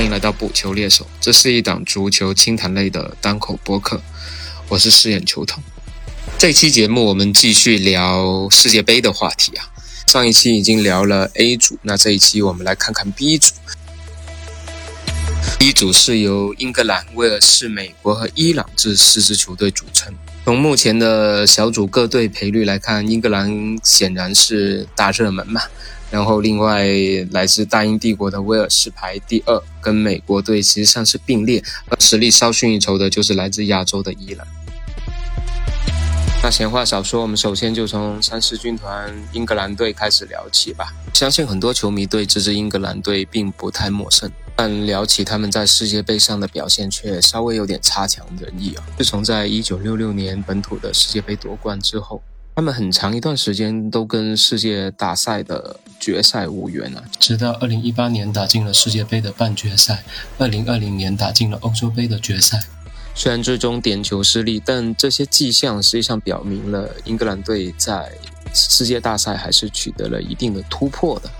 欢迎来到补球猎手，这是一档足球轻谈类的单口播客。我是饰演球童。这期节目我们继续聊世界杯的话题啊。上一期已经聊了 A 组，那这一期我们来看看 B 组。B 组是由英格兰、威尔士、美国和伊朗这四支球队组成。从目前的小组各队赔率来看，英格兰显然是大热门嘛。然后，另外来自大英帝国的威尔士排第二，跟美国队其实上是并列。而实力稍逊一筹的就是来自亚洲的伊朗。那闲话少说，我们首先就从三狮军团英格兰队开始聊起吧。相信很多球迷对这支英格兰队并不太陌生，但聊起他们在世界杯上的表现，却稍微有点差强人意啊。自从在1966年本土的世界杯夺冠之后。他们很长一段时间都跟世界大赛的决赛无缘啊，直到2018年打进了世界杯的半决赛，，2020年打进了欧洲杯的决赛。虽然最终点球失利，但这些迹象实际上表明了英格兰队在世界大赛还是取得了一定的突破的。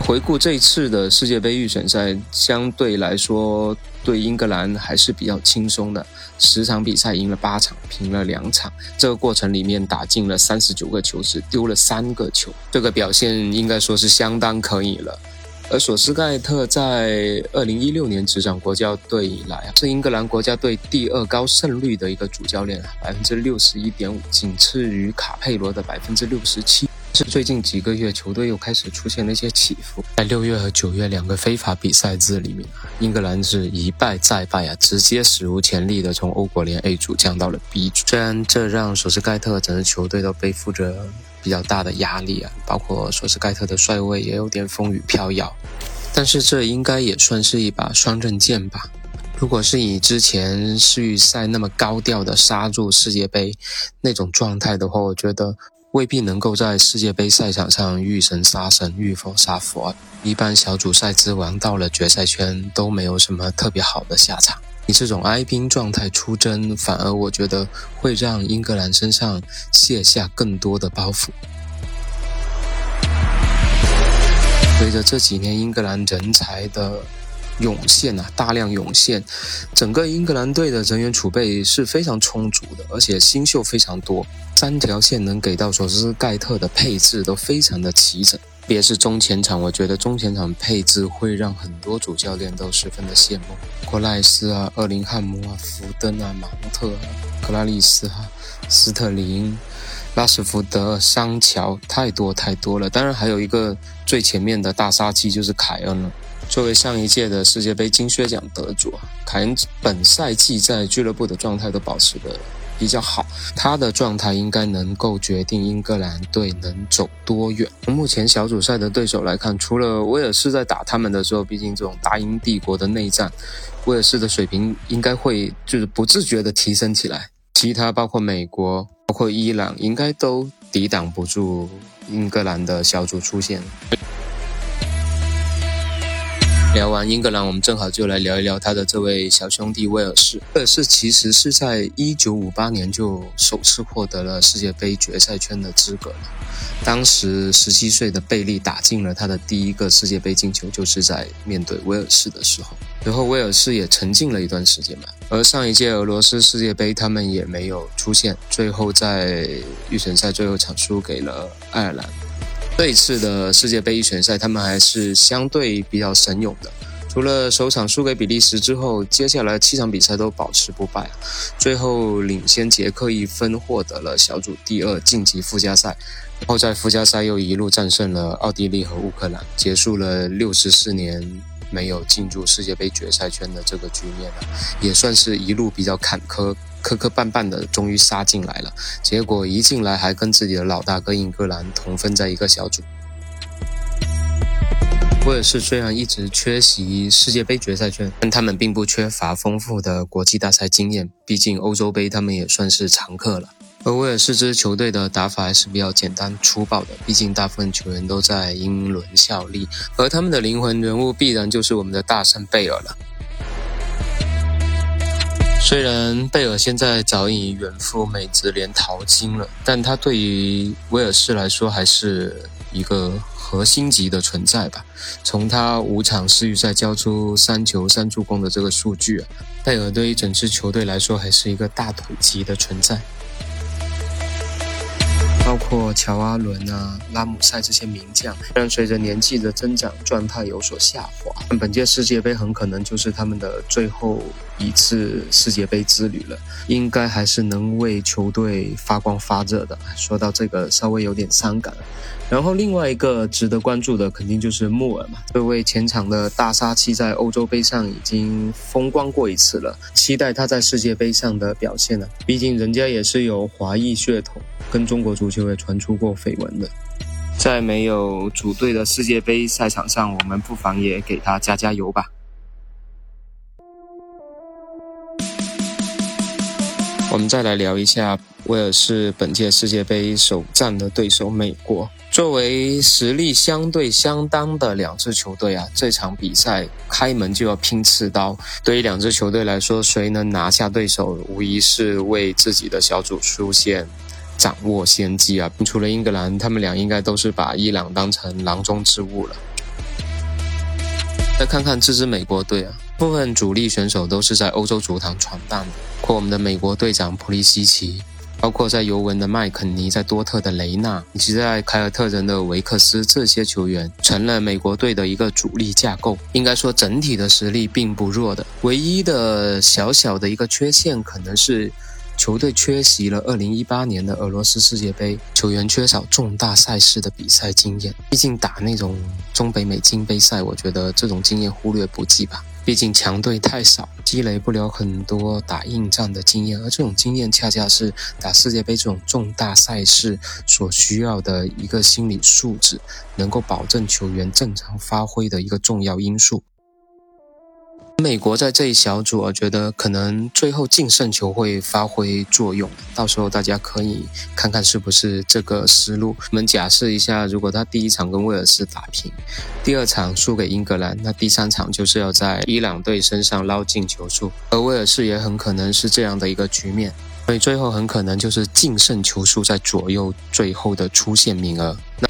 回顾这一次的世界杯预选赛，相对来说对英格兰还是比较轻松的。十场比赛赢了八场，平了两场。这个过程里面打进了三十九个球，只丢了三个球，这个表现应该说是相当可以了。而索斯盖特在二零一六年执掌国家队以来，是英格兰国家队第二高胜率的一个主教练，百分之六十一点五，仅次于卡佩罗的百分之六十七。最近几个月，球队又开始出现了一些起伏。在六月和九月两个非法比赛日里面，英格兰是一败再败啊，直接史无前例的从欧国联 A 组降到了 B 组。虽然这让索斯盖特整支球队都背负着比较大的压力啊，包括索斯盖特的帅位也有点风雨飘摇，但是这应该也算是一把双刃剑吧。如果是以之前世预赛那么高调的杀入世界杯那种状态的话，我觉得。未必能够在世界杯赛场上遇神杀神、遇佛杀佛。一般小组赛之王到了决赛圈都没有什么特别好的下场。你这种哀兵状态出征，反而我觉得会让英格兰身上卸下更多的包袱。随着这几年英格兰人才的。涌现啊，大量涌现，整个英格兰队的人员储备是非常充足的，而且新秀非常多，三条线能给到索斯盖特的配置都非常的齐整，特别是中前场，我觉得中前场配置会让很多主教练都十分的羡慕，霍赖斯啊、厄林汉姆啊、福登啊、芒特啊、格拉利斯啊、斯特林、拉什福德、桑乔，太多太多了，当然还有一个最前面的大杀器就是凯恩了。作为上一届的世界杯金靴奖得主，凯恩本赛季在俱乐部的状态都保持的比较好，他的状态应该能够决定英格兰队能走多远。从目前小组赛的对手来看，除了威尔士在打他们的时候，毕竟这种大英帝国的内战，威尔士的水平应该会就是不自觉的提升起来，其他包括美国、包括伊朗，应该都抵挡不住英格兰的小组出现。聊完英格兰，我们正好就来聊一聊他的这位小兄弟威尔士。威尔士其实是在一九五八年就首次获得了世界杯决赛圈的资格了。当时十七岁的贝利打进了他的第一个世界杯进球，就是在面对威尔士的时候。随后威尔士也沉静了一段时间嘛。而上一届俄罗斯世界杯他们也没有出现，最后在预选赛最后场输给了爱尔兰。这一次的世界杯预选赛，他们还是相对比较神勇的。除了首场输给比利时之后，接下来七场比赛都保持不败，最后领先捷克一分，获得了小组第二，晋级附加赛。然后在附加赛又一路战胜了奥地利和乌克兰，结束了六十四年没有进入世界杯决赛圈的这个局面了，也算是一路比较坎坷。磕磕绊绊的，终于杀进来了。结果一进来，还跟自己的老大哥英格兰同分在一个小组。威尔士虽然一直缺席世界杯决赛圈，但他们并不缺乏丰富的国际大赛经验。毕竟欧洲杯他们也算是常客了。而威尔士支球队的打法还是比较简单粗暴的，毕竟大部分球员都在英伦效力，而他们的灵魂人物必然就是我们的大圣贝尔了。虽然贝尔现在早已远赴美职联淘金了，但他对于威尔士来说还是一个核心级的存在吧。从他五场世预赛交出三球三助攻的这个数据啊，贝尔对于整支球队来说还是一个大腿级的存在。包括乔阿伦啊、拉姆塞这些名将，虽然随着年纪的增长，状态有所下滑，但本届世界杯很可能就是他们的最后一次世界杯之旅了，应该还是能为球队发光发热的。说到这个，稍微有点伤感。然后另外一个值得关注的，肯定就是穆尔嘛，这位前场的大杀器，在欧洲杯上已经风光过一次了，期待他在世界杯上的表现呢。毕竟人家也是有华裔血统。跟中国足球也传出过绯闻的，在没有主队的世界杯赛场上，我们不妨也给他加加油吧。我们再来聊一下威尔士本届世界杯首战的对手美国。作为实力相对相当的两支球队啊，这场比赛开门就要拼刺刀。对于两支球队来说，谁能拿下对手，无疑是为自己的小组出线。掌握先机啊！除了英格兰，他们俩应该都是把伊朗当成囊中之物了。再看看这支美国队啊，部分主力选手都是在欧洲足坛闯荡的，包括我们的美国队长普利西奇，包括在尤文的麦肯尼，在多特的雷纳，以及在凯尔特人的维克斯，这些球员成了美国队的一个主力架构。应该说，整体的实力并不弱的，唯一的小小的一个缺陷可能是。球队缺席了2018年的俄罗斯世界杯，球员缺少重大赛事的比赛经验。毕竟打那种中北美金杯赛，我觉得这种经验忽略不计吧。毕竟强队太少，积累不了很多打硬仗的经验，而这种经验恰恰是打世界杯这种重大赛事所需要的一个心理素质，能够保证球员正常发挥的一个重要因素。美国在这一小组，我觉得可能最后净胜球会发挥作用。到时候大家可以看看是不是这个思路。我们假设一下，如果他第一场跟威尔士打平，第二场输给英格兰，那第三场就是要在伊朗队身上捞进球数，而威尔士也很可能是这样的一个局面，所以最后很可能就是净胜球数在左右最后的出线名额。那。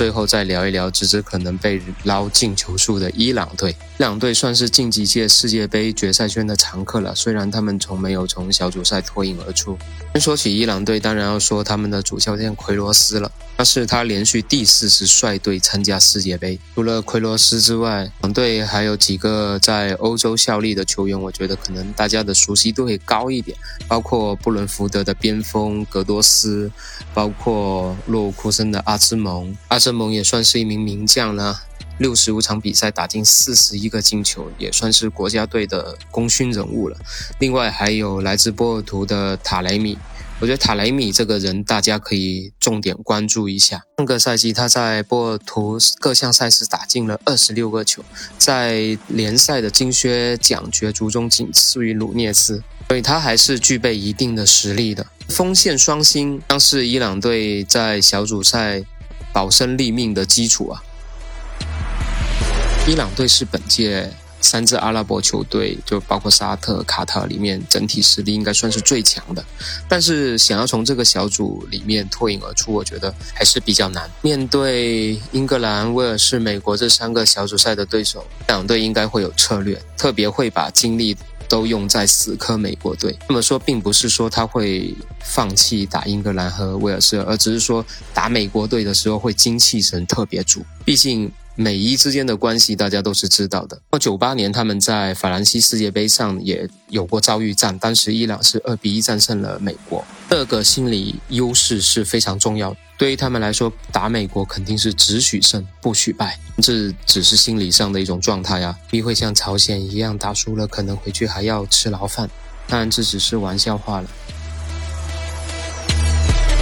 最后再聊一聊这支可能被捞进球数的伊朗队。伊朗队算是近几届世界杯决赛圈的常客了，虽然他们从没有从小组赛脱颖而出。先说起伊朗队，当然要说他们的主教练奎罗斯了。那是他连续第四次率队参加世界杯。除了奎罗斯之外，伊朗队还有几个在欧洲效力的球员，我觉得可能大家的熟悉度会高一点，包括布伦福德的边锋格多斯，包括洛库森的阿兹蒙。阿兹蒙也算是一名名将了，六十五场比赛打进四十一个进球，也算是国家队的功勋人物了。另外还有来自波尔图的塔雷米，我觉得塔雷米这个人大家可以重点关注一下。上个赛季他在波尔图各项赛事打进了二十六个球，在联赛的金靴奖角逐中仅次于鲁涅斯，所以他还是具备一定的实力的。锋线双星将是伊朗队在小组赛。保身立命的基础啊！伊朗队是本届三支阿拉伯球队，就包括沙特、卡塔尔里面整体实力应该算是最强的。但是想要从这个小组里面脱颖而出，我觉得还是比较难。面对英格兰、威尔士、美国这三个小组赛的对手，两队应该会有策略，特别会把精力。都用在死磕美国队。那么说，并不是说他会放弃打英格兰和威尔士，而只是说打美国队的时候会精气神特别足。毕竟美伊之间的关系大家都是知道的。那九八年他们在法兰西世界杯上也有过遭遇战，当时伊朗是二比一战胜了美国。这个心理优势是非常重要的。对于他们来说，打美国肯定是只许胜不许败，这只是心理上的一种状态啊。必会像朝鲜一样打输了，可能回去还要吃牢饭。当然，这只是玩笑话了。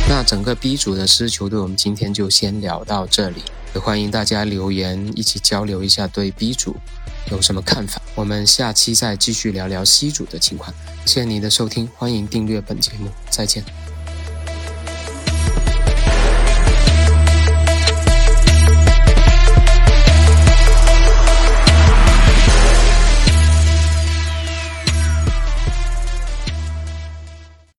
那整个 B 组的狮球队，我们今天就先聊到这里。也欢迎大家留言，一起交流一下对 B 组有什么看法。我们下期再继续聊聊 C 组的情况。谢谢你的收听，欢迎订阅本节目，再见。